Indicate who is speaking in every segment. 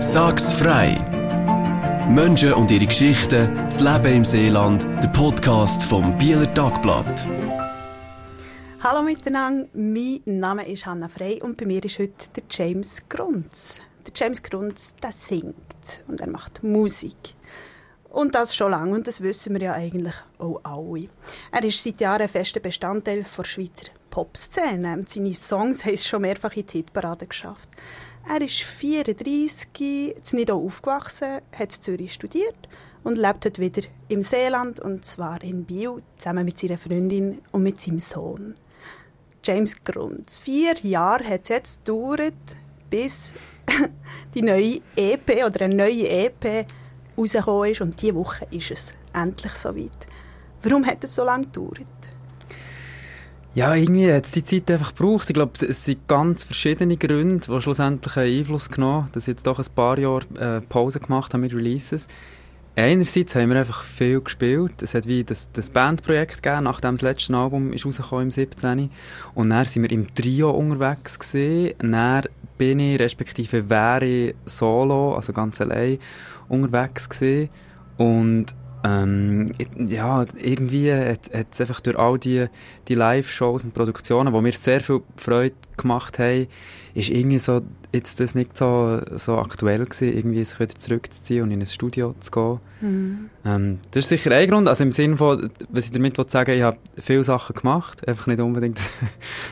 Speaker 1: Sag's frei! Menschen und ihre Geschichten, das Leben im Seeland, der Podcast vom Bieler Tagblatt.
Speaker 2: Hallo miteinander, mein Name ist Hanna Frey und bei mir ist heute der James Grunz. Der James Grunz, der singt und er macht Musik. Und das schon lange, und das wissen wir ja eigentlich auch alle. Er ist seit Jahren ein fester Bestandteil der Schweizer Popszene. Seine Songs haben es schon mehrfach in die Hitparade geschafft. Er ist 34, in Nidau aufgewachsen, hat in Zürich studiert und lebt heute wieder im Seeland, und zwar in Biel, zusammen mit seiner Freundin und mit seinem Sohn. James Grunz. Vier Jahre hat es jetzt gedauert, bis die neue EP oder eine neue EP rausgekommen ist. Und diese Woche ist es endlich soweit. Warum hat es so lange gedauert?
Speaker 3: Ja, irgendwie hat es die Zeit einfach gebraucht. Ich glaube, es sind ganz verschiedene Gründe, die schlussendlich einen Einfluss genommen haben, dass ich jetzt doch ein paar Jahre äh, Pause gemacht habe mit Releases. Einerseits haben wir einfach viel gespielt. Es hat wie das, das Bandprojekt gegeben, nachdem das letzte Album ist rausgekommen im 17. Und dann sind wir im Trio unterwegs gewesen. Dann bin ich, respektive wäre solo, also ganz allein, unterwegs gewesen. Und ähm, ja, irgendwie hat es einfach durch all die, die Live-Shows und Produktionen, wo mir sehr viel Freude gemacht haben, ist irgendwie so, jetzt das nicht so, so aktuell gewesen, irgendwie sich wieder zurückzuziehen und in ein Studio zu gehen. Mhm. Ähm, das ist sicher ein Grund, also im Sinne von, was ich damit sagen ich habe viele Sachen gemacht, einfach nicht unbedingt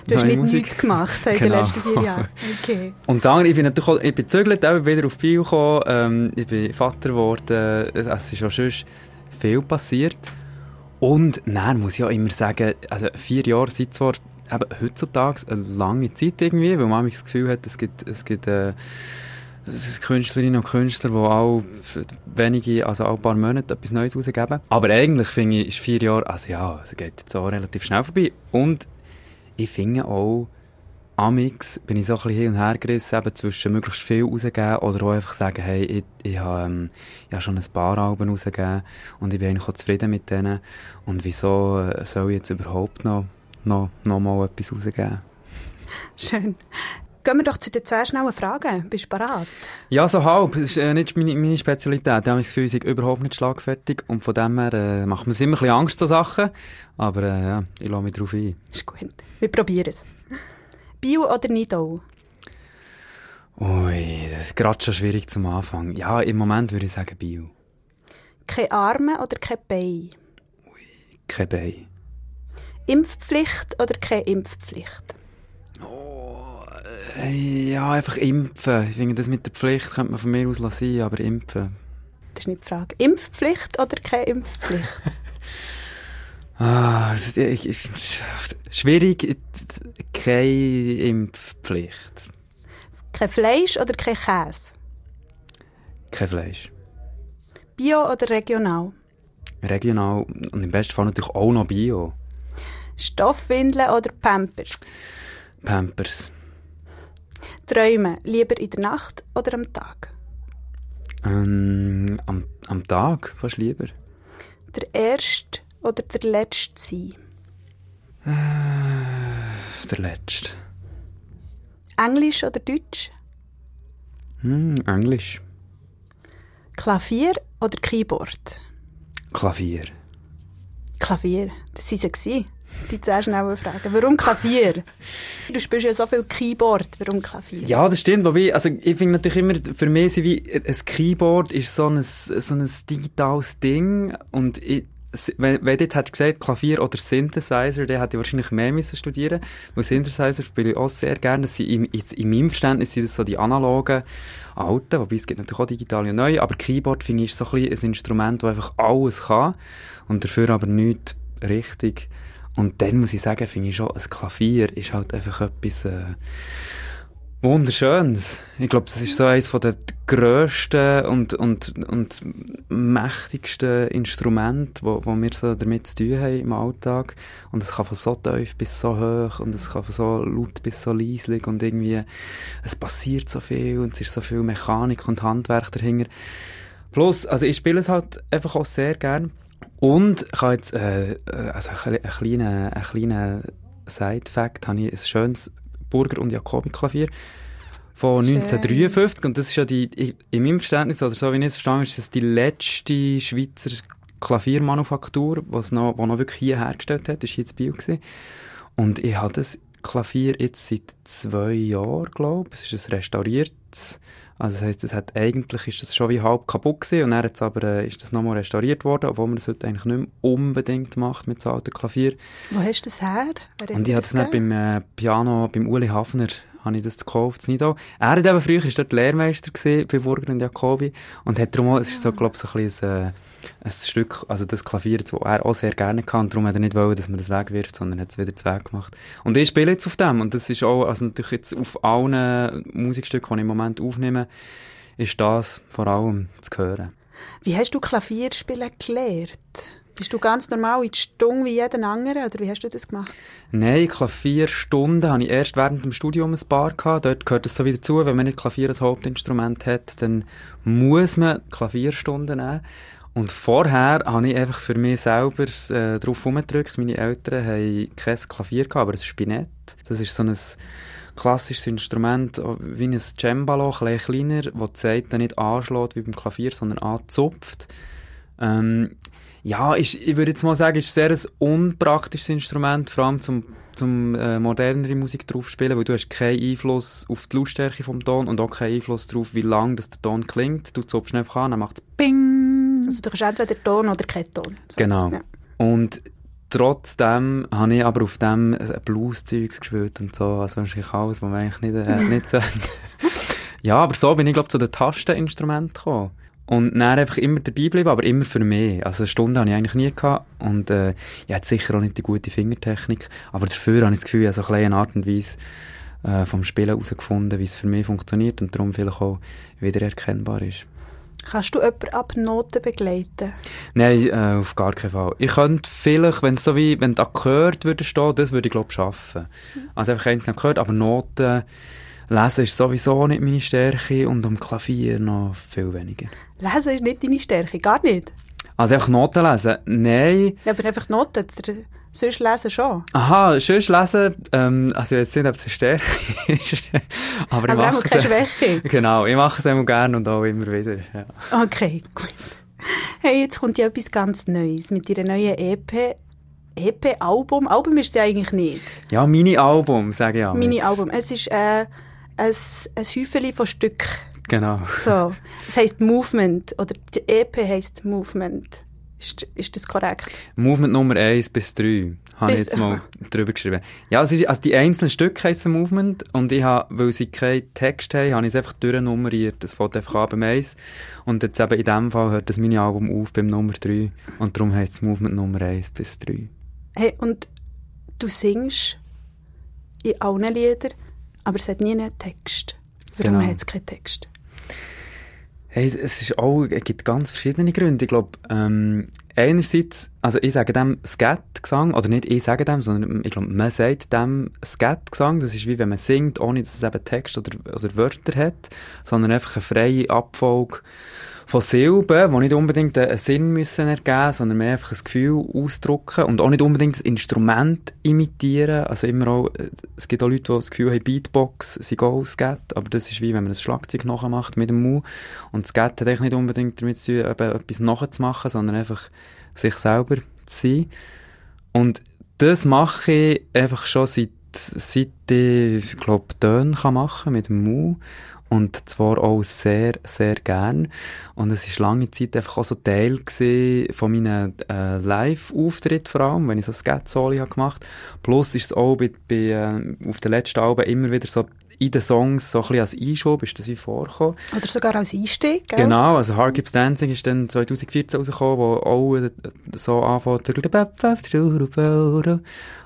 Speaker 2: Du hast nicht Musik. nichts gemacht in genau. den letzten vier Jahren. Okay.
Speaker 3: Und das andere, ich bin natürlich auch, ich bin zügelt, wieder auf Bio gekommen, ähm, ich bin Vater geworden, es ist auch sonst viel passiert. Und dann muss ich auch immer sagen, also vier Jahre sind zwar eben heutzutage eine lange Zeit irgendwie, weil man das Gefühl hat, es gibt, es gibt äh, Künstlerinnen und Künstler, die auch wenige, also auch ein paar Monate etwas Neues rausgeben. Aber eigentlich finde ich, ist vier Jahre, also ja, es geht jetzt auch relativ schnell vorbei. Und ich finde auch, Amix bin ich so ein bisschen hin und her gerissen, eben zwischen möglichst viel rausgeben oder auch einfach sagen, hey, ich, ich habe, ähm, ich habe schon ein paar Alben rausgegeben und ich bin eigentlich auch zufrieden mit denen. Und wieso äh, soll ich jetzt überhaupt noch, noch, noch mal etwas rausgeben?
Speaker 2: Schön. Gehen wir doch zu den zehn schnellen Fragen. Bist du bereit?
Speaker 3: Ja, so halb. Das ist äh, nicht meine, meine Spezialität. Ich habe das Gefühl, ich überhaupt nicht schlagfertig. Und von dem her äh, macht mir immer ein bisschen Angst zu Sachen. Aber äh, ja, ich lasse mich darauf ein.
Speaker 2: Ist gut. Wir probieren es. Bio oder Nidau?
Speaker 3: Ui, das ist gerade schon schwierig zum Anfang. Ja, im Moment würde ich sagen Bio.
Speaker 2: Keine Arme oder kein Bein?
Speaker 3: Ui, kein Bein.
Speaker 2: Impfpflicht oder keine Impfpflicht?
Speaker 3: Oh, äh, ja, einfach impfen. Ich finde, das mit der Pflicht könnte man von mir aus lassen, aber impfen.
Speaker 2: Das ist nicht die Frage. Impfpflicht oder keine Impfpflicht?
Speaker 3: Ah, schwierig, keine Impfpflicht.
Speaker 2: Kein Fleisch oder kein Käse?
Speaker 3: Kein Fleisch.
Speaker 2: Bio oder regional?
Speaker 3: Regional und im besten Fall natürlich auch noch Bio.
Speaker 2: Stoffwindeln oder Pampers?
Speaker 3: Pampers.
Speaker 2: Träumen, lieber in der Nacht oder am Tag?
Speaker 3: Ähm, am, am Tag, fast lieber.
Speaker 2: Der erste oder der Letzte sein?
Speaker 3: Äh, der Letzte.
Speaker 2: Englisch oder Deutsch?
Speaker 3: Hm, Englisch.
Speaker 2: Klavier oder Keyboard?
Speaker 3: Klavier.
Speaker 2: Klavier, das waren sie. Die zehn schnellen Fragen. Warum Klavier? Du spielst ja so viel Keyboard. Warum Klavier?
Speaker 3: Ja, das stimmt. Wobei, also ich finde natürlich immer, für mich ist wie, ein Keyboard ist so ein, so ein digitales Ding und ich, wenn, wenn dort gesagt Klavier oder Synthesizer, der hätte ich wahrscheinlich mehr müssen studieren weil Synthesizer spiele ich auch sehr gerne. Das sind in, in meinem Verständnis sind das so die analogen alten, wobei es gibt natürlich auch digitale und neue, aber Keyboard finde ich ist so ein, ein Instrument, das einfach alles kann und dafür aber nichts richtig. Und dann muss ich sagen, finde ich schon, ein Klavier ist halt einfach etwas, äh, Wunderschönes. Ich glaube, das ist so eines der grössten und, und, und mächtigsten Instrumente, wo, wo wir so damit zu tun haben im Alltag. Und es kann von so tief bis so hoch und es kann von so laut bis so leislich und irgendwie, es passiert so viel und es ist so viel Mechanik und Handwerk dahinter. Plus, also ich spiele es halt einfach auch sehr gern. Und ich habe jetzt, äh, äh also ein, ein kleiner, ein kleiner Side-Fact, habe ich ein schönes Burger- und Jacobi-Klavier von Schön. 1953 und das ist ja die, in meinem Verständnis, oder so wie ich es verstehe, ist das die letzte Schweizer Klaviermanufaktur, was noch, was noch wirklich hier hergestellt hat, ist hier in Bio gewesen. Und ich habe das Klavier jetzt seit zwei Jahren, glaube ich. Es ist ein restauriertes. Also das heisst, es hat, eigentlich ist das schon wie halb kaputt gewesen und dann jetzt aber, äh, ist das nochmal restauriert worden, obwohl man das heute eigentlich nicht mehr unbedingt macht mit so alten Klavier.
Speaker 2: Wo hast du das her?
Speaker 3: und ich habe das nicht beim äh, Piano, beim Uli Hafner habe ich das gekauft, in Nido. Er hat eben früher, ist dort Lehrmeister gewesen, bei Burger und Jacobi und hat darum auch, es ist so, glaube ich, so ein bisschen, äh, ein Stück, also das Klavier, das er auch sehr gerne kann, darum hat er nicht wollen, dass man das wegwirft, sondern hat es wieder zu Weg gemacht. Und ich spiele jetzt auf dem und das ist auch, also natürlich jetzt auf allen Musikstücken, die ich im Moment aufnehme, ist das vor allem zu hören.
Speaker 2: Wie hast du Klavierspielen gelernt? Bist du ganz normal in die Stunde wie jeden anderen, oder wie hast du das gemacht?
Speaker 3: Nein, Klavierstunden habe ich erst während dem Studium ein paar gehabt. Dort gehört es so wieder zu, wenn man nicht Klavier als Hauptinstrument hat, dann muss man Klavierstunden nehmen. Und vorher habe ich einfach für mich selber äh, darauf herumgedrückt. Meine Eltern haben kein Klavier gehabt, aber ein Spinett. Das ist so ein klassisches Instrument, wie ein Cembalo, ein kleiner, das die Seite nicht anschlägt wie beim Klavier, sondern anzupft. Ähm, ja, ist, ich würde jetzt mal sagen, ist sehr ein unpraktisches Instrument, vor allem zum, zum äh, modernere Musik drauf spielen, weil du hast keinen Einfluss auf die Lautstärke vom Ton und auch keinen Einfluss darauf, wie lang das der Ton klingt. Du zupfst einfach an, dann macht es Ping.
Speaker 2: Also du hast entweder Ton oder keinen Ton.
Speaker 3: So. Genau. Ja. Und trotzdem habe ich aber auf dem Blues-Zeugs gespielt und so, also wahrscheinlich alles, was man eigentlich nicht, äh, nicht sollte. ja, aber so bin ich, glaube zu den Tasteninstrumenten gekommen. Und dann einfach immer dabei geblieben, aber immer für mich. Also eine Stunde hatte ich eigentlich nie gehabt. Und äh, ich hatte sicher auch nicht die gute Fingertechnik. Aber dafür habe ich das Gefühl, ich habe so eine kleine Art und Weise äh, vom Spielen herausgefunden, wie es für mich funktioniert und darum vielleicht auch wiedererkennbar ist.
Speaker 2: Kannst du jemanden ab Noten begleiten?
Speaker 3: Nein, äh, auf gar keinen Fall. Ich könnte vielleicht, wenn es so wie, wenn Akkord würde stehen, das würde ich glaube ich schaffen. Mhm. Also einfach einzelne Akkord, aber Noten Lesen ist sowieso nicht meine Stärke und am Klavier noch viel weniger.
Speaker 2: Lesen ist nicht deine Stärke, gar nicht?
Speaker 3: Also einfach Noten lesen? Nein.
Speaker 2: Ja, aber einfach Noten, sonst lesen schon.
Speaker 3: Aha, sonst lesen, ähm, also ich weiß nicht, ob es eine Stärke ist.
Speaker 2: aber, aber ich mache keine Schwäche.
Speaker 3: Genau, ich mache es immer gerne und auch immer wieder. Ja.
Speaker 2: Okay, gut. Hey, jetzt kommt ja etwas ganz Neues mit deiner neuen EP. EP-Album? Album ist es ja eigentlich nicht.
Speaker 3: Ja, Mini-Album, sage ich auch.
Speaker 2: Mini-Album. Es ist äh, ein, ein Häufchen von Stück.
Speaker 3: Genau.
Speaker 2: So. Es heisst Movement, oder die EP heisst Movement. Ist, ist das korrekt?
Speaker 3: Movement Nummer 1 bis 3 habe ich jetzt mal drüber geschrieben. Ja, also, also die einzelnen Stücke heissen Movement und ich habe, weil sie keinen Text haben, habe ich es einfach durchnummeriert. Das fängt einfach an beim 1 und jetzt eben in dem Fall hört das Mini-Album auf beim Nummer 3 und darum heisst es Movement Nummer 1 bis 3.
Speaker 2: Hey, und du singst in allen Liedern aber es hat nie einen Text. Warum genau. hat es keinen Text?
Speaker 3: Hey, es ist auch, es gibt ganz verschiedene Gründe. Ich glaube, ähm, einerseits, also ich sage dem Skat-Gesang, oder nicht ich sage dem, sondern ich glaube, man sagt dem Skat-Gesang, das ist wie wenn man singt, ohne dass es eben Text oder, oder Wörter hat, sondern einfach eine freie Abfolge von Silben, die nicht unbedingt einen Sinn müssen ergeben, sondern mehr einfach ein Gefühl ausdrücken und auch nicht unbedingt das Instrument imitieren. Also immer auch, äh, es gibt auch Leute, die das Gefühl haben, Beatbox sei auch Skat, aber das ist wie, wenn man ein Schlagzeug nachmacht mit dem Mu. Und Skat hat eigentlich nicht unbedingt damit zu tun, etwas nachzumachen, sondern einfach sich selber zu sein. Und das mache ich einfach schon seit, seit ich, glaube, Töne kann machen mit dem Mu und zwar auch sehr, sehr gern. Und es ist lange Zeit einfach auch so Teil von meinen äh, Live-Auftritten vor allem, wenn ich so Skat-Soli gemacht Plus ist es auch bei, bei, äh, auf den letzten Alben immer wieder so in den Songs so ein bisschen als Einschub ist das wie vorgekommen.
Speaker 2: Oder sogar als Einstieg, gell?
Speaker 3: Genau, also Hard Keeps Dancing ist dann 2014 rausgekommen, wo auch so anfängt.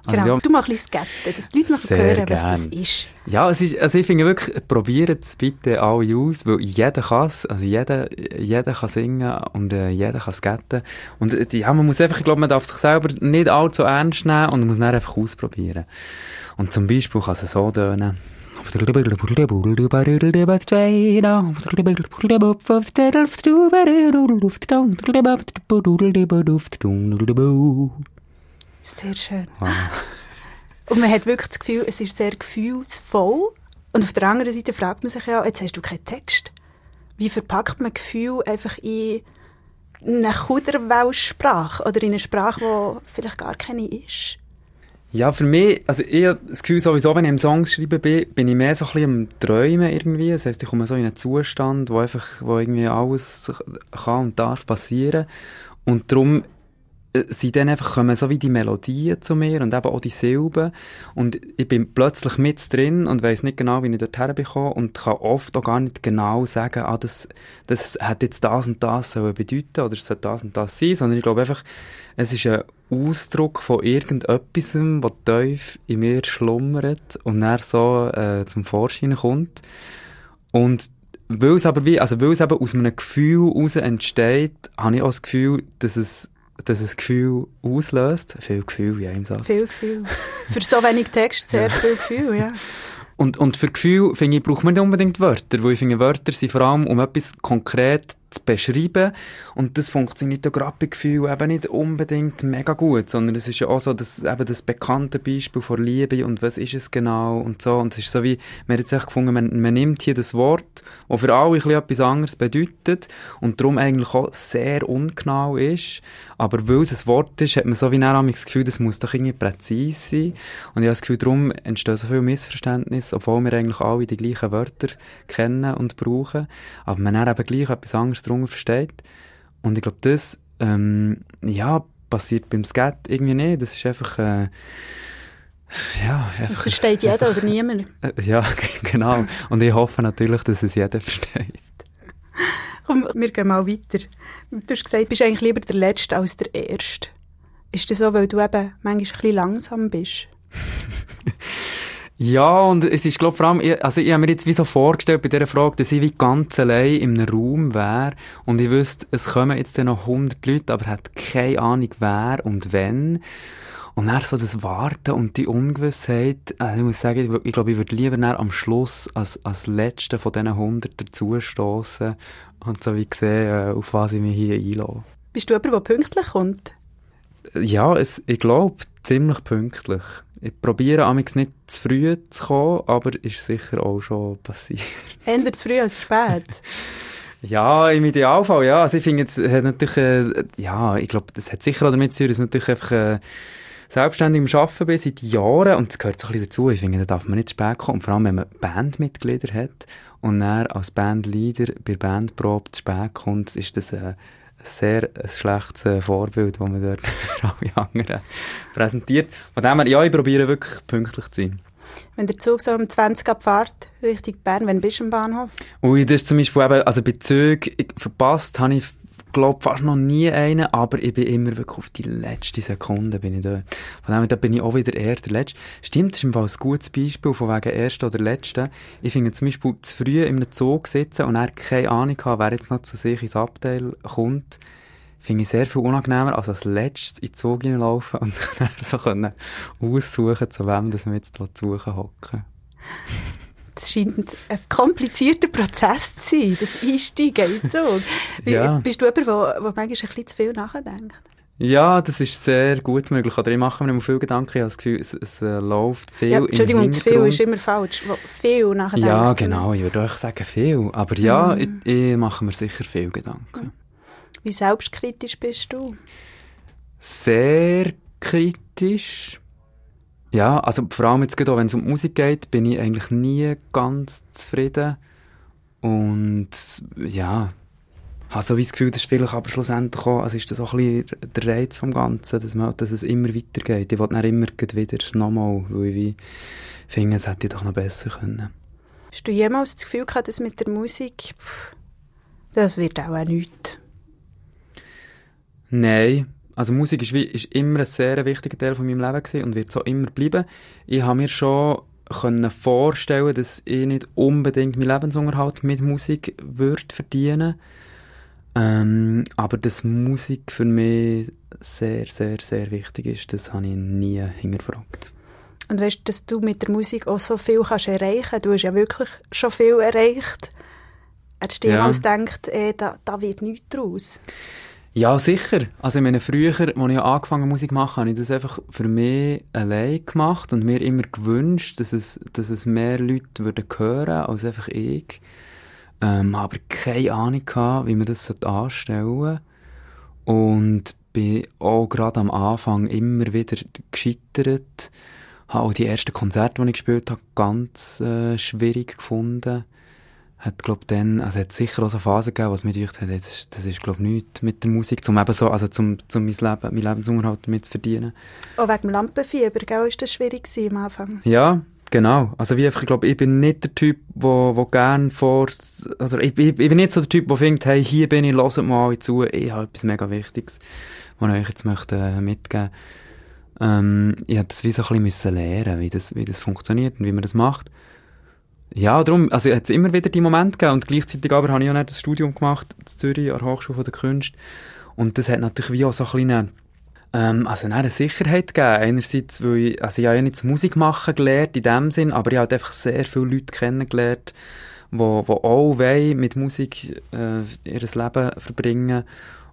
Speaker 2: Also, genau, ja, du machst ein bisschen Sketten, dass die Leute noch hören, gern. was das ist.
Speaker 3: Ja, es ist, also ich finde wirklich, probiert es bitte alle aus, weil jeder kann es, also jeder, jeder kann singen und äh, jeder kann skaten. Und äh, ja, man muss einfach, ich glaube, man darf sich selber nicht allzu ernst nehmen und muss dann einfach ausprobieren. Und zum Beispiel kann es so tönen
Speaker 2: Sehr schön. Und man hat wirklich das Gefühl, es ist sehr gefühlsvoll. Und auf der anderen Seite fragt man sich ja, jetzt hast du keinen Text. Wie verpackt man Gefühl einfach in eine Kuderwelssprache oder in eine Sprache, die vielleicht gar keine ist?
Speaker 3: Ja, für mich, also ich habe das Gefühl sowieso, wenn ich im Song schreiben bin, bin ich mehr so ein bisschen am Träumen irgendwie. Das heisst, ich komme so in einen Zustand, wo einfach, wo irgendwie alles kann und darf passieren. Und darum äh, sind dann einfach kommen so wie die Melodien zu mir und eben auch die Silben. Und ich bin plötzlich mit drin und weiß nicht genau, wie ich dort herbekomme und kann oft auch gar nicht genau sagen, ah, das, das hat jetzt das und das sollen bedeuten oder es soll das und das sein, sondern ich glaube einfach, es ist ein Ausdruck von irgendetwas, was tief in mir schlummert und dann so äh, zum Vorschein kommt. Und weil es aber wie, also weil es eben aus einem Gefühl heraus entsteht, habe ich auch das Gefühl, dass es dass es Gefühl auslöst. Viel Gefühl ja im Satz.
Speaker 2: Viel Gefühl. Für so wenig Text sehr ja. viel Gefühl, ja.
Speaker 3: Und, und für Gefühl, finde ich, braucht man nicht unbedingt Wörter, weil ich finde, Wörter sind vor allem, um etwas konkret zu beschreiben. Und das funktioniert ja gerade bei Gefühl eben nicht unbedingt mega gut, sondern es ist ja auch so das, eben das bekannte Beispiel von Liebe und was ist es genau und so. Und es ist so wie, man hat jetzt echt gefunden, man, man nimmt hier das Wort, das für alle ein etwas anderes bedeutet und darum eigentlich auch sehr ungenau ist. Aber weil es ein Wort ist, hat man so wie das Gefühl, das muss doch irgendwie präzise sein. Und ich habe das Gefühl, darum entstehen so viele Missverständnisse, obwohl wir eigentlich alle die gleichen Wörter kennen und brauchen. Aber man hat eben gleich etwas anderes anderes darunter versteht. Und ich glaube, das, ähm, ja, passiert beim Skat irgendwie nicht. Das ist einfach, äh, ja,
Speaker 2: das versteht jeder einfach, oder niemand.
Speaker 3: Äh, ja, genau. Und ich hoffe natürlich, dass es jeder versteht.
Speaker 2: Komm, wir gehen mal weiter. Du hast gesagt, du bist eigentlich lieber der Letzte als der Erste. Ist das so, weil du eben manchmal ein bisschen langsam bist?
Speaker 3: Ja, und es ist, glaube vor allem, ich, also ich habe mir jetzt wie so vorgestellt bei dieser Frage, dass ich wie ganz allein in einem Raum wäre und ich wüsste, es kommen jetzt dann noch 100 Leute, aber hat keine Ahnung wer und wenn. Und dann so das Warten und die Ungewissheit, also ich muss sagen, ich, ich glaube, ich würde lieber am Schluss als, als Letzter von diesen 100 dazustoßen und so wie sehen, äh, auf was ich mich hier einlasse.
Speaker 2: Bist du jemand, der pünktlich kommt?
Speaker 3: Ja, es, ich glaube, ziemlich pünktlich. Ich probiere amigs nicht zu früh zu kommen, aber ist sicher auch schon passiert.
Speaker 2: Ändert zu früh als zu spät?
Speaker 3: ja, im Idealfall, ja. Also ich finde, es hat natürlich, äh, ja, ich glaube, das hat sicher auch damit zu tun, dass natürlich einfach äh, selbstständig im Arbeiten bin seit Jahren und das gehört so ein bisschen dazu. Ich finde, da darf man nicht zu spät kommen. Und vor allem, wenn man Bandmitglieder hat und dann als Bandleader bei Bandprobe zu spät kommt, ist das... Äh, sehr ein schlechtes äh, Vorbild, das man dort für alle anderen präsentiert. Von dem her, ja, ich probiere wirklich pünktlich zu sein.
Speaker 2: Wenn der Zug so um 20 abfährt, Richtung Bern, wann bist du am Bahnhof?
Speaker 3: Ui, das ist zum Beispiel eben, also bei Zügen, verpasst habe ich glaube fast noch nie einen, aber ich bin immer wirklich auf die letzte Sekunde bin ich dort. Von dem her, da bin ich auch wieder eher der Letzte. Stimmt, das ist im Fall ein gutes Beispiel von wegen Ersten oder Letzten. Ich finde zum Beispiel zu früh in einem Zug sitzen und er keine Ahnung haben, wer jetzt noch zu sich ins Abteil kommt, finde ich sehr viel unangenehmer, als als letztes in den Zug hineinlaufen und dann so können aussuchen, zu wem das wir jetzt suchen hocken.
Speaker 2: Das scheint ein komplizierter Prozess zu sein, das Einsteigen in so. Ja. Bist du jemand, der, manchmal ein bisschen zu viel nachdenkt?
Speaker 3: Ja, das ist sehr gut möglich. Oder ich mache mir immer viel Gedanken. Ich habe das Gefühl, es, es äh, läuft viel ja,
Speaker 2: Entschuldigung, zu viel ist immer falsch. Viel nachdenken.
Speaker 3: Ja, genau. Ich würde euch sagen viel. Aber ja, mhm. ich, ich, mache mir sicher viel Gedanken.
Speaker 2: Wie selbstkritisch bist du?
Speaker 3: Sehr kritisch. Ja, also vor allem jetzt gerade auch, wenn es um Musik geht, bin ich eigentlich nie ganz zufrieden. Und ja, habe so wie das Gefühl, das ist vielleicht aber schlussendlich auch, also ist das auch ein bisschen der Reiz vom Ganzen, dass, man, dass es immer weitergeht. Ich will dann immer wieder nochmal, weil ich wie finde, es hätte ich doch noch besser können.
Speaker 2: Hast du jemals das Gefühl gehabt, dass mit der Musik, pff, das wird auch nichts?
Speaker 3: Nein, also Musik ist, wie, ist immer ein sehr wichtiger Teil von meinem Leben gewesen und wird so immer bleiben. Ich habe mir schon können vorstellen, dass ich nicht unbedingt meinen Lebensunterhalt mit Musik würde verdienen. Ähm, aber dass Musik für mich sehr, sehr, sehr wichtig ist, das habe ich nie hingefragt.
Speaker 2: Und weißt, dass du mit der Musik auch so viel kannst erreichen. Du hast ja wirklich schon viel erreicht. Hättest du
Speaker 3: Ja.
Speaker 2: jemals gedacht, eh, da, da wird nichts draus?
Speaker 3: Ja, sicher. Also ich meine, früher, als ich angefangen habe, Musik machen, habe ich das einfach für mich allein gemacht und mir immer gewünscht, dass es, dass es mehr Leute würden hören als einfach ich. Ähm, aber keine Ahnung gehabt, wie man das anstellen sollte. Und bin auch gerade am Anfang immer wieder gescheitert. Habe auch die ersten Konzerte, die ich gespielt habe, ganz äh, schwierig gefunden hat, glaub, dann, also hat sicher auch so Phasen gegeben, was mir gedacht hat, das ist, das ist, glaub, nichts mit der Musik, zum eben so, also zum, zum mein Leben, mein Lebensunterhalt damit zu verdienen.
Speaker 2: Auch wegen dem Lampenfieber, gell, ist das schwierig gewesen am Anfang.
Speaker 3: Ja, genau. Also wie einfach, ich glaube, ich bin nicht der Typ, wo, wo gern vor, also ich, ich, ich bin nicht so der Typ, der findet, hey, hier bin ich, hört mal alle zu, ich habe etwas mega Wichtiges, was ich euch jetzt möchte äh, mitgeben. Ähm, ich musste das wie so ein bisschen lernen, wie das, wie das funktioniert und wie man das macht. Ja, darum, also es hat immer wieder die Momente gegeben und gleichzeitig aber habe ich auch nicht das Studium gemacht in Zürich an der Hochschule der Künste und das hat natürlich wie auch so ein kleine ähm, also eine Sicherheit gegeben. Einerseits, weil ich, also ich habe ja nicht Musik machen gelernt in dem Sinn, aber ich habe halt einfach sehr viele Leute kennengelernt, wo, wo auch wollen mit Musik äh, ihr Leben verbringen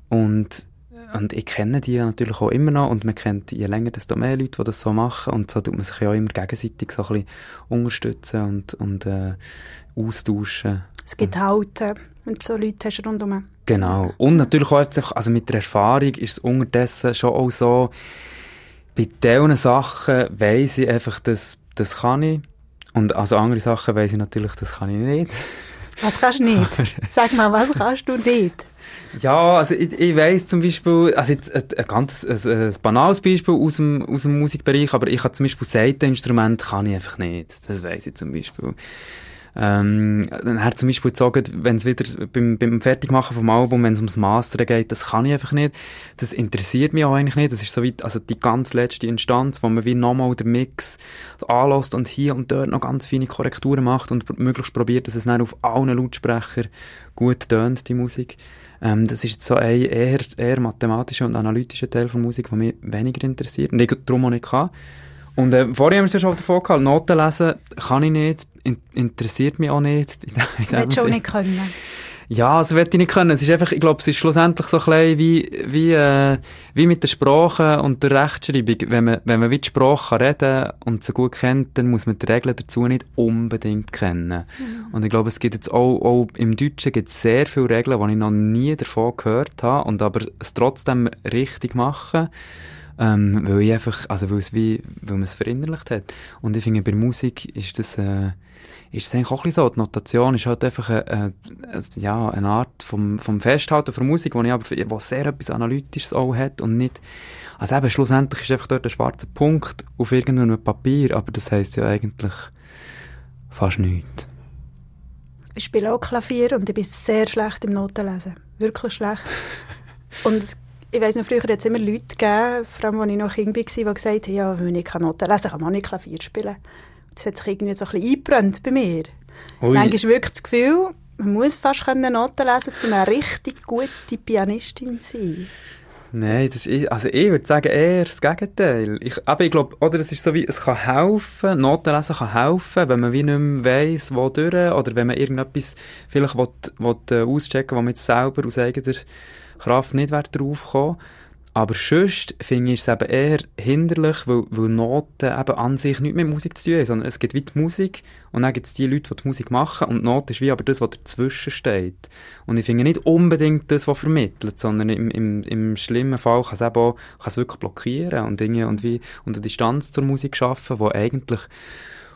Speaker 3: und und ich kenne die natürlich auch immer noch und man kennt je länger, desto mehr Leute, die das so machen und so tut man sich ja auch immer gegenseitig so ein bisschen unterstützen und, und äh, austauschen.
Speaker 2: Es gibt Halten, wenn du so Leute hast rundherum.
Speaker 3: Genau. Und natürlich auch jetzt, also mit der Erfahrung ist es unterdessen schon auch so, bei diesen Sachen weiss ich einfach, dass das kann ich. Und also andere Sachen weiss ich natürlich, das kann ich nicht.
Speaker 2: Was kannst du nicht? Sag mal, was kannst du nicht?
Speaker 3: Ja, also ich, ich weiss zum Beispiel, also jetzt ein, ein ganz ein, ein banales Beispiel aus dem, aus dem Musikbereich, aber ich kann zum Beispiel Seiteninstrument kann ich einfach nicht. Das weiss ich zum Beispiel. Ähm, dann hat zum Beispiel gesagt, wenn es wieder beim, beim Fertigmachen vom Album, wenn es ums Mastern geht, das kann ich einfach nicht. Das interessiert mich auch eigentlich nicht. Das ist so weit, also die ganz letzte Instanz, wo man wie nochmal den Mix anlässt und hier und dort noch ganz feine Korrekturen macht und möglichst probiert, dass es dann auf allen Lautsprechern gut tönt, die Musik. Ähm, das ist so ein eher, eher mathematischer und analytischer Teil von Musik, der mich weniger interessiert und ich darum auch nicht kann. Und äh, vorher haben wir es ja schon davon gehabt, Noten lesen kann ich nicht, in, interessiert mich auch nicht. In, in
Speaker 2: Willst du auch
Speaker 3: Sinn.
Speaker 2: nicht können.
Speaker 3: Ja, das werde ich nicht können. Es ist einfach, ich glaube, es ist schlussendlich so ein bisschen wie, wie, äh, wie mit der Sprache und der Rechtschreibung. Wenn man, wenn man wie die Sprache kann reden und sie gut kennt, dann muss man die Regeln dazu nicht unbedingt kennen. Und ich glaube, es gibt jetzt auch, auch im Deutschen gibt es sehr viele Regeln, die ich noch nie davon gehört habe und aber es trotzdem richtig machen. Ähm, weil ich einfach, also weil es wie, weil man es verinnerlicht hat. Und ich finde, bei Musik ist das, äh, ist es eigentlich auch ein bisschen so. Die Notation ist halt einfach eine, eine, eine- ja, eine Art vom, vom Festhalten von Musik, wo ich aber, wo sehr etwas Analytisches auch hat und nicht, also eben schlussendlich ist einfach dort ein schwarzer Punkt auf irgendeinem Papier, aber das heisst ja eigentlich fast nichts.
Speaker 2: Ich spiele auch Klavier und ich bin sehr schlecht im Notenlesen. Wirklich schlecht. und es- ich weiss noch, früher hat es immer Leute gegeben, vor allem als ich noch Kind war, die gesagt haben, ja, wenn ich keine Noten lesen kann, man auch nicht Klavier spielen. Das hat sich irgendwie so ein bisschen eingebrannt bei mir.
Speaker 3: Ui.
Speaker 2: Manchmal ist wirklich das Gefühl, man muss fast können Noten lesen, um eine richtig gute Pianistin zu sein.
Speaker 3: Nein, das ist, also ich würde sagen eher das Gegenteil. Ich, aber ich glaube, oder es ist so wie, es kann helfen, Notenlesen kann helfen, wenn man wie nicht mehr weiss, wo durch, oder wenn man irgendetwas vielleicht will, will, äh, auschecken will, wo man jetzt selber aus eigener Kraft nicht wäre draufgekommen. Aber sonst finde ich es eben eher hinderlich, weil, weil Noten eben an sich nichts mit Musik zu tun haben, sondern es gibt wie die Musik und dann gibt es die Leute, die die Musik machen und die Note ist wie aber das, was dazwischen steht. Und ich finde nicht unbedingt das, was vermittelt, sondern im, im, im schlimmen Fall kann es eben auch, kann es wirklich blockieren und Dinge und wie, eine Distanz zur Musik schaffen, die eigentlich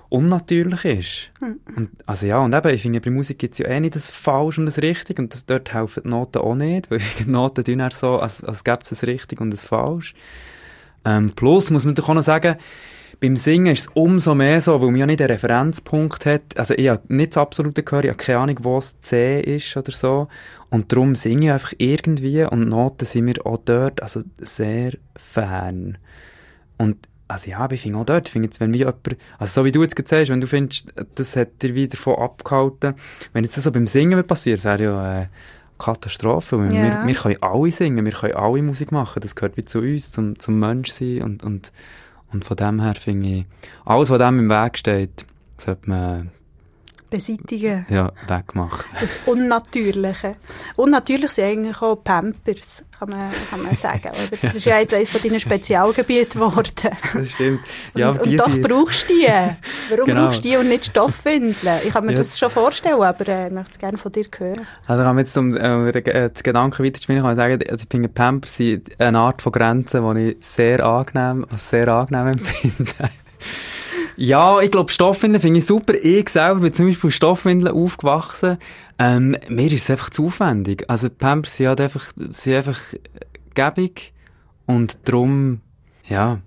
Speaker 3: unnatürlich ist. Und, also ja, und eben, ich finde, bei Musik gibt es ja eh nicht das Falsch und das Richtig und das, dort helfen die Noten auch nicht, weil die Noten tun eher so, als, als gäbe es ein Richtig und ein Falsch. Ähm, plus muss man doch auch noch sagen, beim Singen ist es umso mehr so, weil man ja nicht einen Referenzpunkt hat. Also ich habe nicht das absolute Gehör, ich habe keine Ahnung, wo es C ist oder so. Und darum singe ich einfach irgendwie und Noten sind mir auch dort also sehr fern. Und also ja, ich finde auch dort, ich finde jetzt, wenn wie jemand, also so wie du jetzt gesagt hast, wenn du findest, das hat dir wieder davon abgehalten, wenn jetzt das so beim Singen passiert, wäre ja äh, Katastrophe.
Speaker 2: Ja.
Speaker 3: Wir, wir können alle singen, wir können alle Musik machen, das gehört wie zu uns, zum, zum Menschsein und, und, Und von dem her finde ich, alles, was dem im Weg steht, sollte man
Speaker 2: beseitigen.
Speaker 3: Ja, wegmachen.
Speaker 2: Das Unnatürliche. Unnatürlich sind eigentlich auch Pampers, kann man, kann man sagen. Oder? Das ist ja jetzt eines von deinen Spezialgebieten geworden.
Speaker 3: Das stimmt. Ja,
Speaker 2: und, und doch brauchst du die. Warum genau. brauchst du die und nicht Stoffwindeln? Ich kann mir ja. das schon vorstellen, aber äh, ich möchte es gerne von dir hören.
Speaker 3: Also kann jetzt, um äh, den Gedanken weiterzuspielen, kann ich sagen, also ich finde Pampers sind eine Art von Grenzen, die ich sehr angenehm, sehr angenehm empfinde. Ja, ich glaube, Stoffwindeln finde ich super. Ich selber bin zum Beispiel Stoffwindeln aufgewachsen. Ähm, mir ist es einfach zu aufwendig. Also Pampers sind halt einfach, sind einfach gäbig und darum, ja,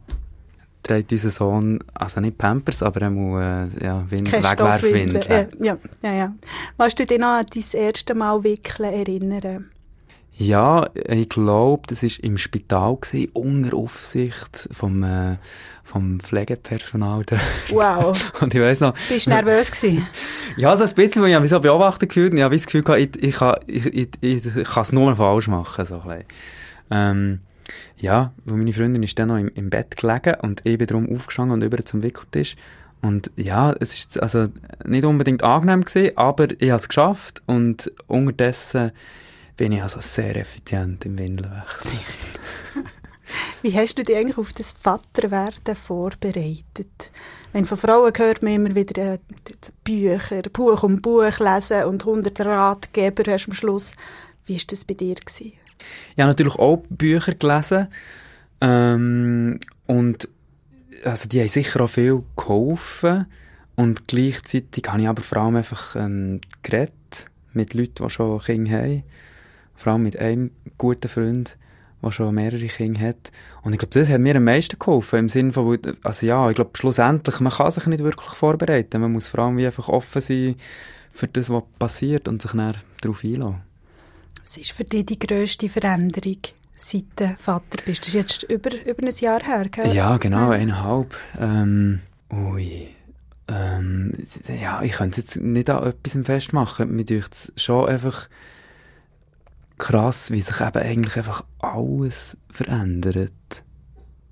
Speaker 3: trägt unser Sohn, also nicht Pampers, aber er muss, äh, ja, Wegwerfwindeln.
Speaker 2: Ja, ja, ja, ja. Magst du dich noch an dein erste Mal wickeln erinnern?
Speaker 3: Ja, ich glaube, das war im Spital, gewesen, unter Aufsicht vom, äh, vom Pflegepersonal. Da.
Speaker 2: Wow.
Speaker 3: Und ich weiss noch...
Speaker 2: Bist du nervös gewesen?
Speaker 3: Ja, so ein bisschen, weil ich mich so beobachtet gefühlt und ich habe das Gefühl gehabt, ich, ich, kann, ich, ich, ich, kann es nur falsch machen, so ein ähm, ja, weil meine Freundin ist dann noch im, im Bett gelegen und ich bin darum aufgestanden und über zum Wickeltisch. Und ja, es ist also nicht unbedingt angenehm gewesen, aber ich habe es geschafft und unterdessen bin ich also sehr effizient im Windelwechsel.
Speaker 2: Wie hast du dich eigentlich auf das Vaterwerden vorbereitet? Wenn von Frauen hört man immer wieder äh, Bücher, Buch um Buch lesen und 100 Ratgeber hast am Schluss. Wie war das bei dir? Gewesen?
Speaker 3: Ich habe natürlich auch Bücher gelesen. Ähm, und also die haben sicher auch viel geholfen. Und gleichzeitig habe ich aber vor allem einfach ähm, geredet mit Leuten, die schon Kinder haben. Vor allem mit einem guten Freund der schon mehrere Kinder hat. Und ich glaube, das hat mir am meisten geholfen, im Sinne von, also ja, ich glaube, schlussendlich, man kann sich nicht wirklich vorbereiten. Man muss vor allem wie einfach offen sein für das, was passiert und sich dann darauf einlassen.
Speaker 2: Was ist für dich die grösste Veränderung, seit du Vater bist? Das ist jetzt über, über ein Jahr her, gell?
Speaker 3: Ja, genau, eineinhalb. Ähm, ui. Ähm, ja, ich könnte jetzt nicht an etwas festmachen. Mir denkt es schon einfach krass, wie sich eben eigentlich einfach alles verändert.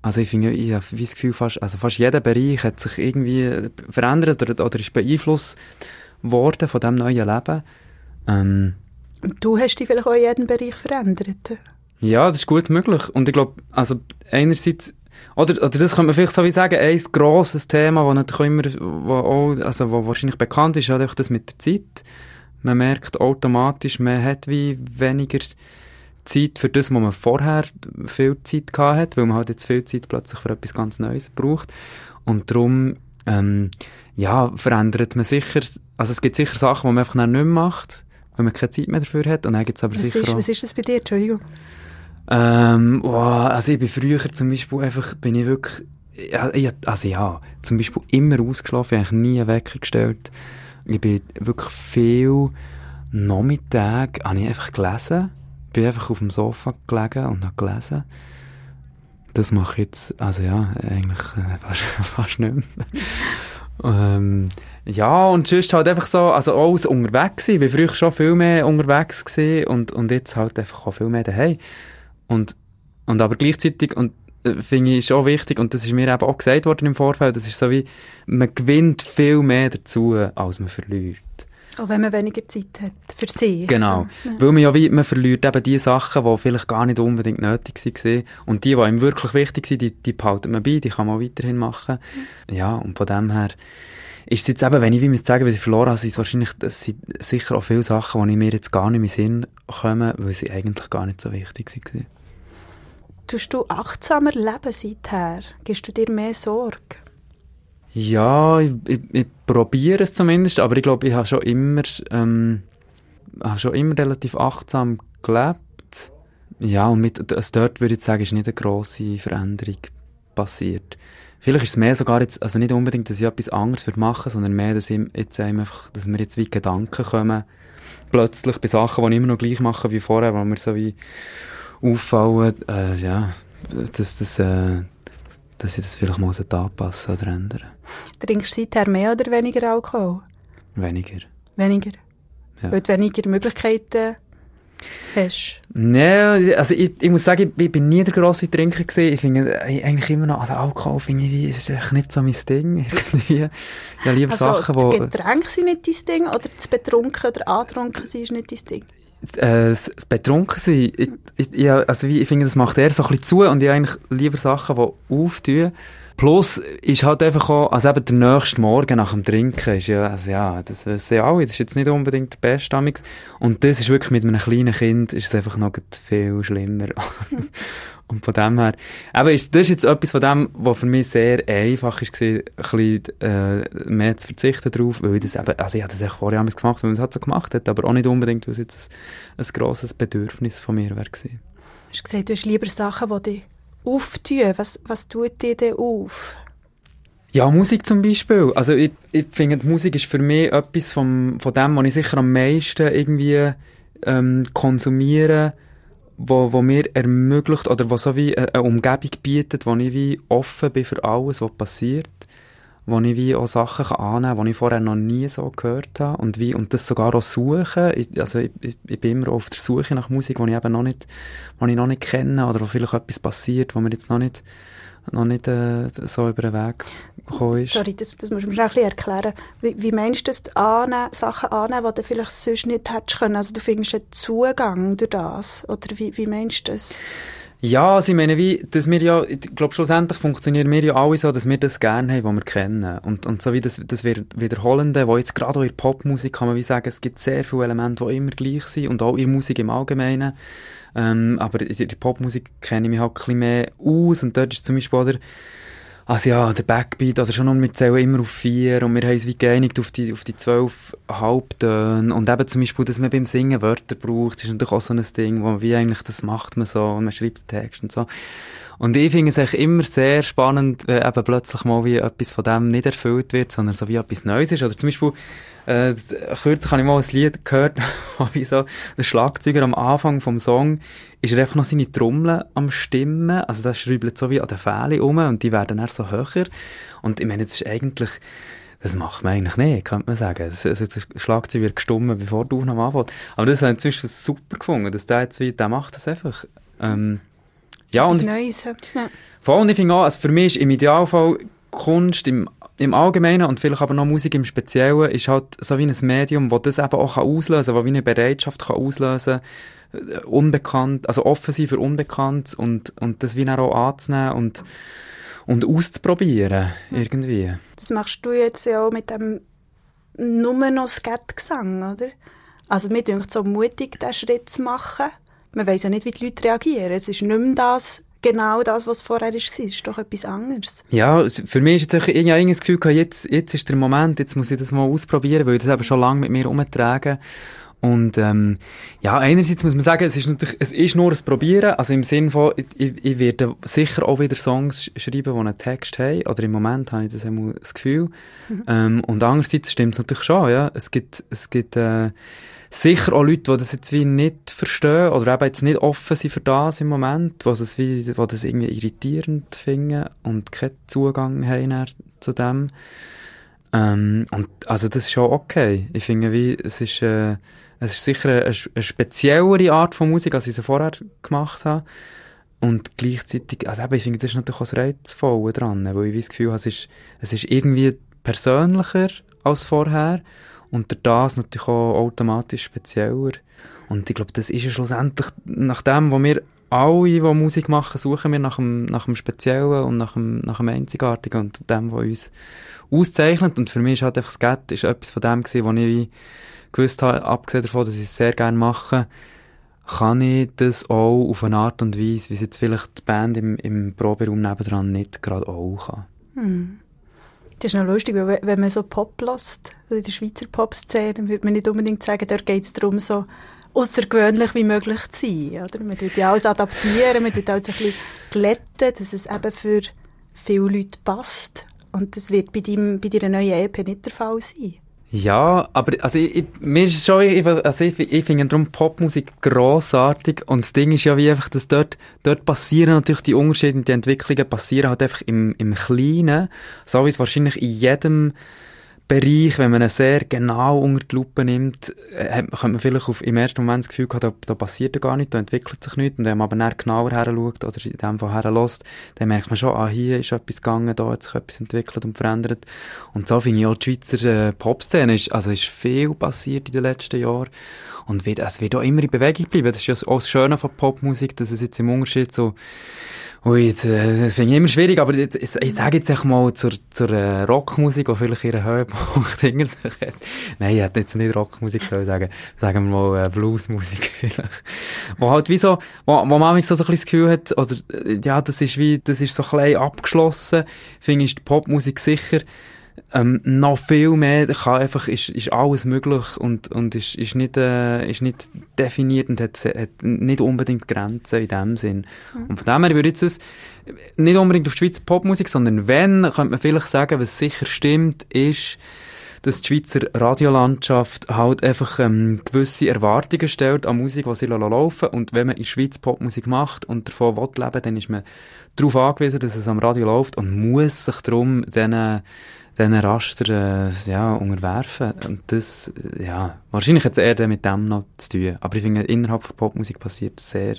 Speaker 3: Also ich finde, ich habe das Gefühl, fast, also fast jeder Bereich hat sich irgendwie verändert oder, oder ist beeinflusst worden von diesem neuen Leben. Ähm,
Speaker 2: du hast dich vielleicht auch in jedem Bereich verändert?
Speaker 3: Ja, das ist gut möglich. Und ich glaube, also einerseits, oder, oder das könnte man vielleicht so wie sagen, ein grosses Thema, das natürlich immer, wo auch, also wo wahrscheinlich bekannt ist, ist halt das mit der Zeit. Man merkt automatisch, man hat wie weniger Zeit für das, was man vorher viel Zeit gehabt hat, weil man halt jetzt viel Zeit plötzlich für etwas ganz Neues braucht. Und darum, ähm, ja, verändert man sicher, also es gibt sicher Sachen, die man einfach nicht mehr macht, weil man keine Zeit mehr dafür hat. Und dann gibt's aber
Speaker 2: was
Speaker 3: sicher
Speaker 2: ist, Was ist das bei dir, Entschuldigung?
Speaker 3: Ähm, oh, also ich bin früher zum Beispiel einfach, bin ich wirklich, ja, also ja, zum Beispiel immer ausgeschlafen, ich habe nie einen Wecker gestellt. Ich bin wirklich viel Nachmittag habe ich einfach gelesen. Bin einfach auf dem Sofa gelegen und habe gelesen. Das mache ich jetzt, also ja, eigentlich äh, fast, fast nicht mehr. ähm, ja, und sonst halt einfach so, also alles unterwegs gewesen. Ich war früher schon viel mehr unterwegs gewesen und, und jetzt halt einfach auch viel mehr daheim. Und, und aber gleichzeitig, und finde ich schon wichtig, und das ist mir eben auch gesagt worden im Vorfeld, das ist so wie, man gewinnt viel mehr dazu, als man verliert.
Speaker 2: Auch wenn man weniger Zeit hat für sich.
Speaker 3: Genau. Ja. Weil man ja wie, man verliert eben die Sachen, die vielleicht gar nicht unbedingt nötig waren. Und die, die einem wirklich wichtig sind, die, die behalten man bei, die kann man weiterhin machen. Ja, ja und von dem her, ist es jetzt eben, wenn ich wie müsste sagen, wie ich verloren habe, sind es wahrscheinlich, das sind sicher auch viele Sachen, die mir jetzt gar nicht mehr Sinn kommen, weil sie eigentlich gar nicht so wichtig waren.
Speaker 2: Tust du achtsamer leben seither? Gibst du dir mehr Sorge?
Speaker 3: Ja, ich, ich, ich probiere es zumindest, aber ich glaube, ich habe schon immer, ähm, habe schon immer relativ achtsam gelebt. Ja, und mit, also dort würde ich sagen, ist nicht eine grosse Veränderung passiert. Vielleicht ist es mehr sogar jetzt, also nicht unbedingt, dass ich etwas anderes würde machen, sondern mehr, dass, ich jetzt einfach, dass mir jetzt wie Gedanken kommen, plötzlich bei Sachen, die ich immer noch gleich mache wie vorher, weil mir so wie auffallen, äh, ja, dass, dass, äh, dass ich das vielleicht muss anpassen oder ändern.
Speaker 2: Trinkst du seither mehr oder weniger Alkohol?
Speaker 3: Weniger.
Speaker 2: Weniger? Ja. Weil du weniger Möglichkeiten hast?
Speaker 3: Nein, also ich, ich muss sagen, ich, ich bin nie der grosse Trinker gewesen. Ich finde äh, eigentlich immer noch, also Alkohol finde ich, ist echt nicht so mein Ding. Irgendwie. Ja, lieber
Speaker 2: Also
Speaker 3: Sachen,
Speaker 2: die. Getränke sind nicht dein Ding oder das Betrunken oder Antrunken sein ist nicht dein Ding?
Speaker 3: Äh, das Betrunkensein, ich, ich, also ich finde, das macht eher so ein bisschen zu und ich eigentlich lieber Sachen, die auftun. Plus ist halt einfach auch, also eben der nächste Morgen nach dem Trinken ist ja, also ja, das wissen ja alle, das ist jetzt nicht unbedingt der beste Amix. Und das ist wirklich mit einem kleinen Kind, ist es einfach noch viel schlimmer. und von dem her, eben ist, das ist jetzt etwas von dem, was für mich sehr einfach ist, gewesen, ein bisschen, äh, mehr zu verzichten drauf, weil ich das eben, also ich habe das echt vorher damals gemacht, weil man es halt so gemacht hat, aber auch nicht unbedingt, weil es jetzt ein, ein grosses Bedürfnis von mir wäre gewesen.
Speaker 2: Du hast gesagt, du hast lieber Sachen, die dich auftun. Was, was tut dir denn auf?
Speaker 3: Ja, Musik zum Beispiel. Also ich, ich finde, Musik ist für mich etwas vom, von dem, was ich sicher am meisten irgendwie ähm, konsumiere, wo, wo mir ermöglicht oder was so wie eine, eine Umgebung bietet, wo ich wie offen bin für alles, was passiert, wo ich wie auch Sachen kann annehmen kann, die ich vorher noch nie so gehört habe und wie und das sogar auch suchen. Ich, also ich, ich, ich bin immer auf der Suche nach Musik, die ich eben noch nicht, die ich noch nicht kenne oder wo vielleicht etwas passiert, wo mir jetzt noch nicht noch nicht äh, so über den Weg gekommen ist.
Speaker 2: Sorry, das, das musst du mir schon ein bisschen erklären. Wie, wie meinst du das annehmen, Sachen annehmen, die du vielleicht sonst nicht hättest können? Also du findest einen Zugang durch das? Oder wie, wie meinst du das?
Speaker 3: Ja, also ich meine, wie, dass wir ja, ich glaube, schlussendlich funktionieren wir ja alle so, dass wir das gerne haben, was wir kennen. Und, und so wie das, das Wiederholende, wo jetzt gerade auch in Popmusik kann man wie sagen, es gibt sehr viele Elemente, die immer gleich sind und auch in der Musik im Allgemeinen. Ähm, aber in der Popmusik kenne ich mich halt ein bisschen mehr aus. Und dort ist zum Beispiel der, also ja, der Backbeat, also schon noch, wir zählen immer auf vier. Und wir haben uns wie geeinigt auf die, auf die zwölf Halbtöne und eben zum Beispiel, dass man beim Singen Wörter braucht, ist natürlich auch so ein Ding, wo wie eigentlich, das macht man so. Und man schreibt den Text und so. Und ich finde es eigentlich immer sehr spannend, wenn eben plötzlich mal wie etwas von dem nicht erfüllt wird, sondern so wie etwas Neues ist. Oder zum Beispiel, äh, kürzlich habe ich mal ein Lied gehört, wo wie so der Schlagzeuger am Anfang vom Song ist er einfach noch seine Trommeln am Stimmen, also das schreibt so wie an den Fählen um und die werden dann so höher. Und ich meine, das ist eigentlich, das macht man eigentlich nicht, könnte man sagen. Das, also das Schlagzeug wird gestummen, bevor du noch anfängst. Aber das habe ich inzwischen super gefunden, dass der jetzt wie, der macht das einfach. Ähm, ja, und,
Speaker 2: Neues. Ja.
Speaker 3: Vor allem, ich finde auch, also für mich ist im Idealfall Kunst im, im Allgemeinen und vielleicht aber noch Musik im Speziellen ist halt so wie ein Medium, das das eben auch auslösen kann, das wie eine Bereitschaft kann auslösen kann, unbekannt, also offen sein für Unbekannt und, und das wie dann auch anzunehmen und, und auszuprobieren, irgendwie.
Speaker 2: Das machst du jetzt ja auch mit dem nur noch Skat-Gesang, oder? Also mir denkt so mutig, diesen Schritt zu machen. Man weiß ja nicht, wie die Leute reagieren. Es ist nicht mehr das, genau das, was vorher war. Es ist doch etwas anderes.
Speaker 3: Ja, für mich ist jetzt irgendwie das Gefühl jetzt, jetzt ist der Moment, jetzt muss ich das mal ausprobieren, weil ich das eben schon lange mit mir rumtrage. Und ähm, ja, einerseits muss man sagen, es ist natürlich, es ist nur ein Probieren, also im Sinne von, ich, ich werde sicher auch wieder Songs schreiben, die einen Text haben, oder im Moment habe ich das einmal das Gefühl. Mhm. Ähm, und andererseits stimmt es natürlich schon, ja, es gibt, es gibt äh, sicher auch Leute, die das jetzt wie nicht verstehen, oder eben jetzt nicht offen sind für das im Moment, die das, wie, die das irgendwie irritierend finden und keinen Zugang haben zu dem. Ähm, und also das ist schon okay. Ich finde, wie, es ist, äh, es ist sicher eine, eine speziellere Art von Musik, als ich sie vorher gemacht habe. Und gleichzeitig, also eben, ich finde, das ist natürlich auch das Reizvolle dran, weil ich das Gefühl habe, es ist, es ist irgendwie persönlicher als vorher und das natürlich auch automatisch spezieller. Und ich glaube, das ist ja schlussendlich nach dem, was wir alle, die Musik machen, suchen wir nach dem, nach dem Speziellen und nach dem, nach dem Einzigartigen und dem, was uns auszeichnet. Und für mich ist halt einfach das Get ist etwas von dem gewesen, wo ich gewusst habe, abgesehen davon, dass ich es sehr gerne mache, kann ich das auch auf eine Art und Weise, wie es jetzt vielleicht die Band im, im Proberaum nebendran nicht gerade auch kann.
Speaker 2: Hm. Das ist noch lustig, weil wenn man so Pop lässt, also in der Schweizer Pop-Szene, würde man nicht unbedingt sagen, dort geht es darum, so außergewöhnlich wie möglich zu sein. Oder? Man tut ja alles adaptieren, man tut alles ein bisschen glätten, dass es eben für viele Leute passt. Und das wird bei, deinem, bei deiner neuen EP nicht der Fall sein.
Speaker 3: Ja, aber also ich, ich, mir ist schon, ich, also ich, ich finde darum Popmusik grossartig und das Ding ist ja wie einfach, dass dort, dort passieren natürlich die Unterschiede, die Entwicklungen passieren halt einfach im, im Kleinen, so wie es wahrscheinlich in jedem Bereich, wenn man ihn sehr genau unter die Lupe nimmt, äh, hat, könnte man vielleicht auf, im ersten Moment das Gefühl haben, da, da passiert ja gar nichts, da entwickelt sich nichts. Und wenn man aber dann genauer her schaut oder in dem Fall her lässt, dann merkt man schon, ah, hier ist etwas gegangen, da hat sich etwas entwickelt und verändert. Und so finde ich auch die Schweizer äh, Popszene, ist, also ist viel passiert in den letzten Jahren. Und wird, es wird auch immer in Bewegung bleiben. Das ist ja auch das Schöne von Popmusik, dass es jetzt im Unterschied so Ui, das, äh, das finde ich immer schwierig, aber ich, ich, ich sage jetzt auch mal zur, zur äh, Rockmusik, die vielleicht ihren Höhepunkt hinter sich hat. Nein, ich hätte jetzt nicht Rockmusik sollen sagen, sagen wir mal äh, Bluesmusik vielleicht. Wo halt wie so, wo, wo man so, so ein bisschen das Gefühl hat, oder, äh, ja, das ist wie, das ist so klein abgeschlossen, finde ich die Popmusik sicher, ähm, noch viel mehr kann einfach, ist, ist alles möglich und, und ist, ist, nicht, äh, ist nicht definiert und hat, hat nicht unbedingt Grenzen in dem Sinn. Mhm. Und von dem her würde ich jetzt nicht unbedingt auf die Schweizer Popmusik, sondern wenn, könnte man vielleicht sagen, was sicher stimmt, ist, dass die Schweizer Radiolandschaft halt einfach ähm, gewisse Erwartungen stellt an Musik, die sie laufen und wenn man in der Schweiz Popmusik macht und davon will leben, dann ist man darauf angewiesen, dass es am Radio läuft und muss sich darum diesen diesen Raster äh, ja, unterwerfen. Und das, ja, wahrscheinlich hat es eher mit dem noch zu tun. Aber ich finde, innerhalb der Popmusik passiert sehr,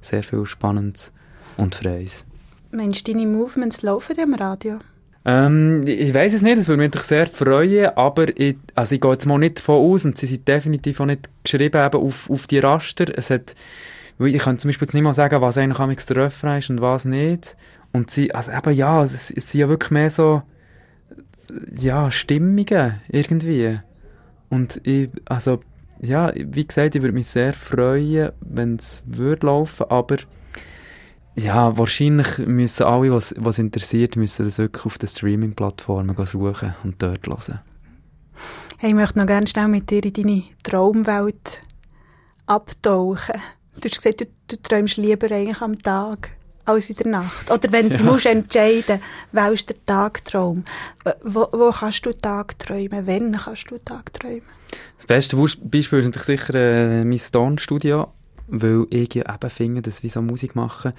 Speaker 3: sehr viel Spannendes und Freies.
Speaker 2: Meinst du, deine Movements laufen am Radio?
Speaker 3: Ähm, ich weiß es nicht, das würde mich natürlich sehr freuen, aber ich, also ich gehe jetzt mal nicht davon aus, und sie sind definitiv auch nicht geschrieben eben auf, auf die Raster. Es hat, ich kann zum Beispiel jetzt nicht mal sagen, was eigentlich der Refrain ist und was nicht. Und sie, also eben ja, es, es sind ja wirklich mehr so, ja, Stimmungen irgendwie. Und ich, also, ja, wie gesagt, ich würde mich sehr freuen, wenn es würde laufen, aber ja, wahrscheinlich müssen alle, was, was interessiert, müssen das wirklich auf den Streaming-Plattformen suchen und dort hören.
Speaker 2: Hey, ich möchte noch gerne schnell mit dir in deine Traumwelt abtauchen. Du hast gesagt, du, du träumst lieber eigentlich am Tag als in der Nacht. Oder wenn ja. du musst entscheiden, welcher der Tagtraum. Wo, wo kannst du Tagträumen? Wann kannst du Tagträumen?
Speaker 3: Das beste Beispiel ist natürlich sicher äh, mein Stone-Studio, weil ich ja eben finde, dass wir so Musik machen,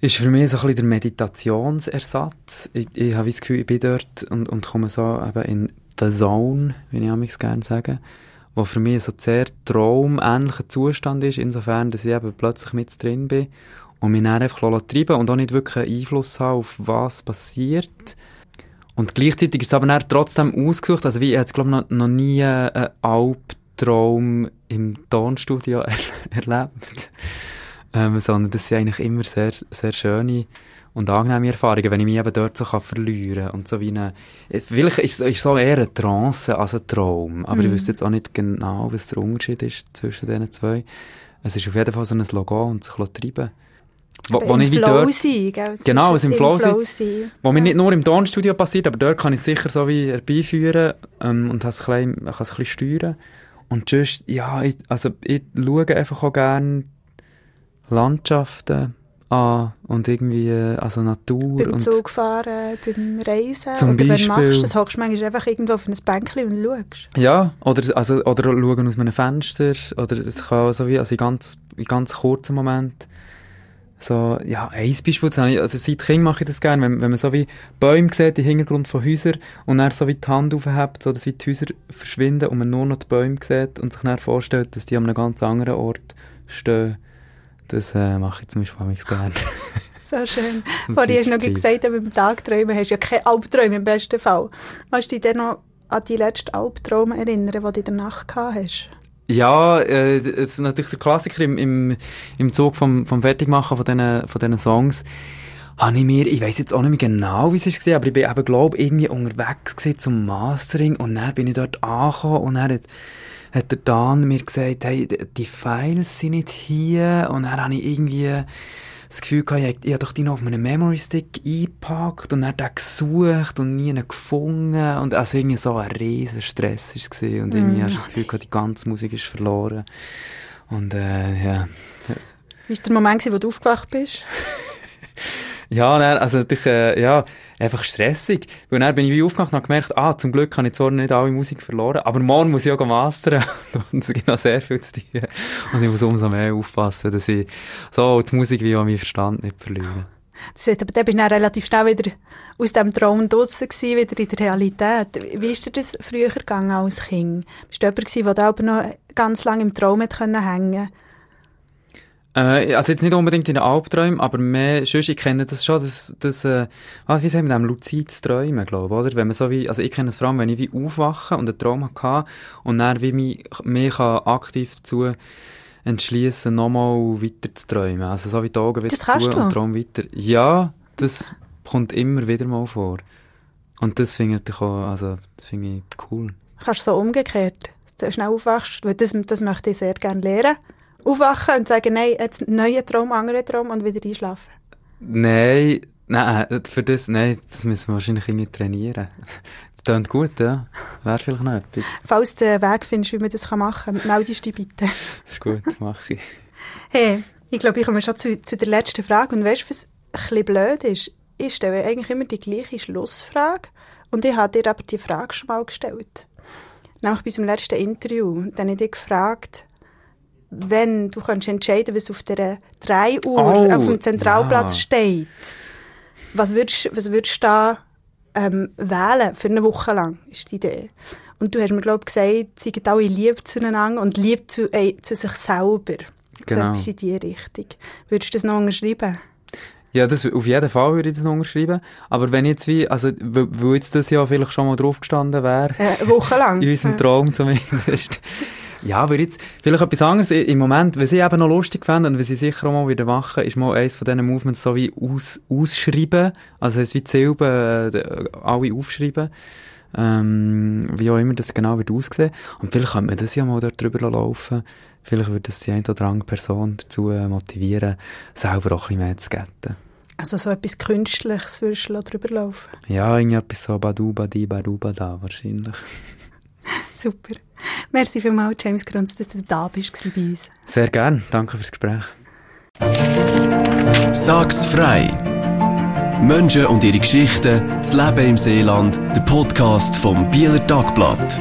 Speaker 3: ist für mich so ein bisschen der Meditationsersatz. Ich, ich habe das Gefühl, ich bin dort und, und komme so eben in the zone, wie ich es gerne sage, wo für mich so sehr traumähnlicher Zustand ist, insofern, dass ich eben plötzlich mit drin bin und mich dann einfach treiben und auch nicht wirklich einen Einfluss haben auf was passiert. Und gleichzeitig ist es aber dann trotzdem ausgesucht, also wie, ich habe glaube noch, noch nie einen Albtraum im Tonstudio er erlebt. Ähm, sondern das sind eigentlich immer sehr, sehr schöne und angenehme Erfahrungen, wenn ich mich eben dort so kann verlieren kann. Und so wie eine, vielleicht ist es so eher eine Trance als ein Traum, aber mm. ich mhm. wüsste jetzt auch nicht genau, was der Unterschied ist zwischen diesen zwei. Es ist auf jeden Fall so ein Logo und sich treiben
Speaker 2: wo, wo ich Flow dort, sein,
Speaker 3: gell? Genau, was im Flow, Flow sein. Wo ja. mir nicht nur im Tonstudio passiert, aber dort kann ich sicher so wie herbeiführen ähm, und kann es ein bisschen steuern. Und sonst, ja, ich, also ich schaue einfach auch gerne Landschaften an und irgendwie, also Natur.
Speaker 2: Beim
Speaker 3: und
Speaker 2: Zugfahren, beim Reisen,
Speaker 3: zum
Speaker 2: oder
Speaker 3: Beispiel,
Speaker 2: wenn du machst, das hockst du manchmal einfach irgendwo auf ein Bänkchen und schaust.
Speaker 3: Ja, oder, also, oder schauen aus einem Fenster, oder es kann so wie, also in ganz, in ganz kurzen Moment so, ja, ein Beispiel, also seit Kind mache ich das gerne, wenn, wenn man so wie Bäume sieht, im Hintergrund von Häusern, und dann so wie die Hand aufhebt, so dass wie die Häuser verschwinden und man nur noch die Bäume sieht und sich dann vorstellt, dass die an einem ganz anderen Ort stehen. Das äh, mache ich zum Beispiel auch gerne.
Speaker 2: so schön. Vorhin hast du noch gesagt, beim Tagträumen hast du ja keine Albträume im besten Fall. Kannst du dich dann noch an die letzten Albträume erinnern, die du in der Nacht gehabt hast?
Speaker 3: Ja, äh, das ist natürlich der Klassiker im, im, im Zug vom, vom Fertigmachen von diesen, von diesen Songs. Habe ich mir, ich weiss jetzt auch nicht mehr genau, wie es war, aber ich bin eben, glaube irgendwie unterwegs zum Mastering und dann bin ich dort angekommen und dann hat, hat der Dan mir gesagt, hey, die Files sind nicht hier und dann habe ich irgendwie das Gefühl gehabt, ich, ich habe doch die noch auf meinen Memory Stick eingepackt und dann den gesucht und nie gefunden und also irgendwie so ein riesen Stress war und irgendwie mm. hast du das Gefühl gehabt, die ganze Musik ist verloren und äh, ja.
Speaker 2: Wie war der Moment, wo du aufgewacht bist?
Speaker 3: Ja, nein, also natürlich, äh, ja, einfach stressig. Weil dann bin ich wie aufgemacht und habe gemerkt, ah, zum Glück habe ich zwar nicht alle Musik verloren, aber morgen muss ich auch mastern. und es gibt noch sehr viel zu tun. Und ich muss umso mehr aufpassen, dass ich so die Musik wie auch meinen Verstand nicht verliere.
Speaker 2: Das heißt, aber dann bist du dann relativ schnell wieder aus dem Traum draussen gewesen, wieder in der Realität. Wie ist dir das früher gegangen als Kind? Bist du jemand gewesen, der da aber noch ganz lange im Traum hat hängen konnte?
Speaker 3: Äh, also jetzt nicht unbedingt in den Albträumen, aber mehr, sonst, ich kenne das schon, das, das, äh, ah, wie sagen wir luzides Träumen, glaube ich, oder? Wenn man so wie, also ich kenne es vor allem, wenn ich wie aufwache und einen Traum hatte und dann wie mich, mich aktiv dazu entschließen, nochmal weiter zu träumen. Also so wie die Augen wieder
Speaker 2: das zu
Speaker 3: und Traum weiter. Ja, das kommt immer wieder mal vor. Und das finde ich auch, also, das finde ich cool.
Speaker 2: Kannst du so umgekehrt, dass du schnell aufwachst, weil das, das möchte ich sehr gerne lernen aufwachen und sagen, nein, jetzt neuer Traum, anderer Traum und wieder einschlafen?
Speaker 3: Nein, nein, für das, nein, das müssen wir wahrscheinlich irgendwie trainieren. Das klingt gut, ja. Wäre vielleicht noch etwas.
Speaker 2: Falls du einen Weg findest, wie man das machen kann, meldest dich bitte.
Speaker 3: Das ist gut, mache ich.
Speaker 2: Hey, ich glaube, ich komme schon zu, zu der letzten Frage. Und weißt du, was ein bisschen blöd ist? Ich stelle eigentlich immer die gleiche Schlussfrage. Und ich habe dir aber die Frage schon mal gestellt. Nämlich bei unserem letzten Interview. Dann habe ich dich gefragt, wenn du kannst entscheiden, was auf der 3 Uhr oh, auf dem Zentralplatz ja. steht, was würdest, was würdest du da ähm, wählen für eine Woche lang, ist die Idee. Und du hast mir, glaube ich, gesagt, sie sind alle lieb zueinander und lieb zu, äh, zu sich selber. Genau. So etwas in diese Richtung. Würdest du das noch unterschreiben?
Speaker 3: Ja, das, auf jeden Fall würde ich das unterschreiben. Aber wenn jetzt wie, also, weil jetzt das ja vielleicht schon mal drauf gestanden wäre.
Speaker 2: Äh, wochenlang.
Speaker 3: in unserem Traum zumindest. Ja, aber jetzt, vielleicht etwas anderes. Im Moment, was ich eben noch lustig fände und was ich sicher auch mal wieder mache, ist mal eins von diesen Movements so wie aus, ausschreiben. Also, es wie die Silben, äh, alle aufschreiben. Ähm, wie auch immer das genau wird aussehen. Und vielleicht könnte man das ja mal dort drüber laufen. Vielleicht würde das die eine oder andere Person dazu äh, motivieren, selber auch ein bisschen mehr zu getten.
Speaker 2: Also so etwas Künstliches würdest du drüber laufen?
Speaker 3: Ja, irgendetwas so Badu, Badi, Badu, Bada wahrscheinlich.
Speaker 2: Super. Merci vielmals, James Grunz, dass du da bist bei uns.
Speaker 3: Sehr gern. Danke fürs Gespräch.
Speaker 1: Sag's frei! Menschen und ihre Geschichten, das Leben im Seeland, der Podcast vom Bieler Tagblatt.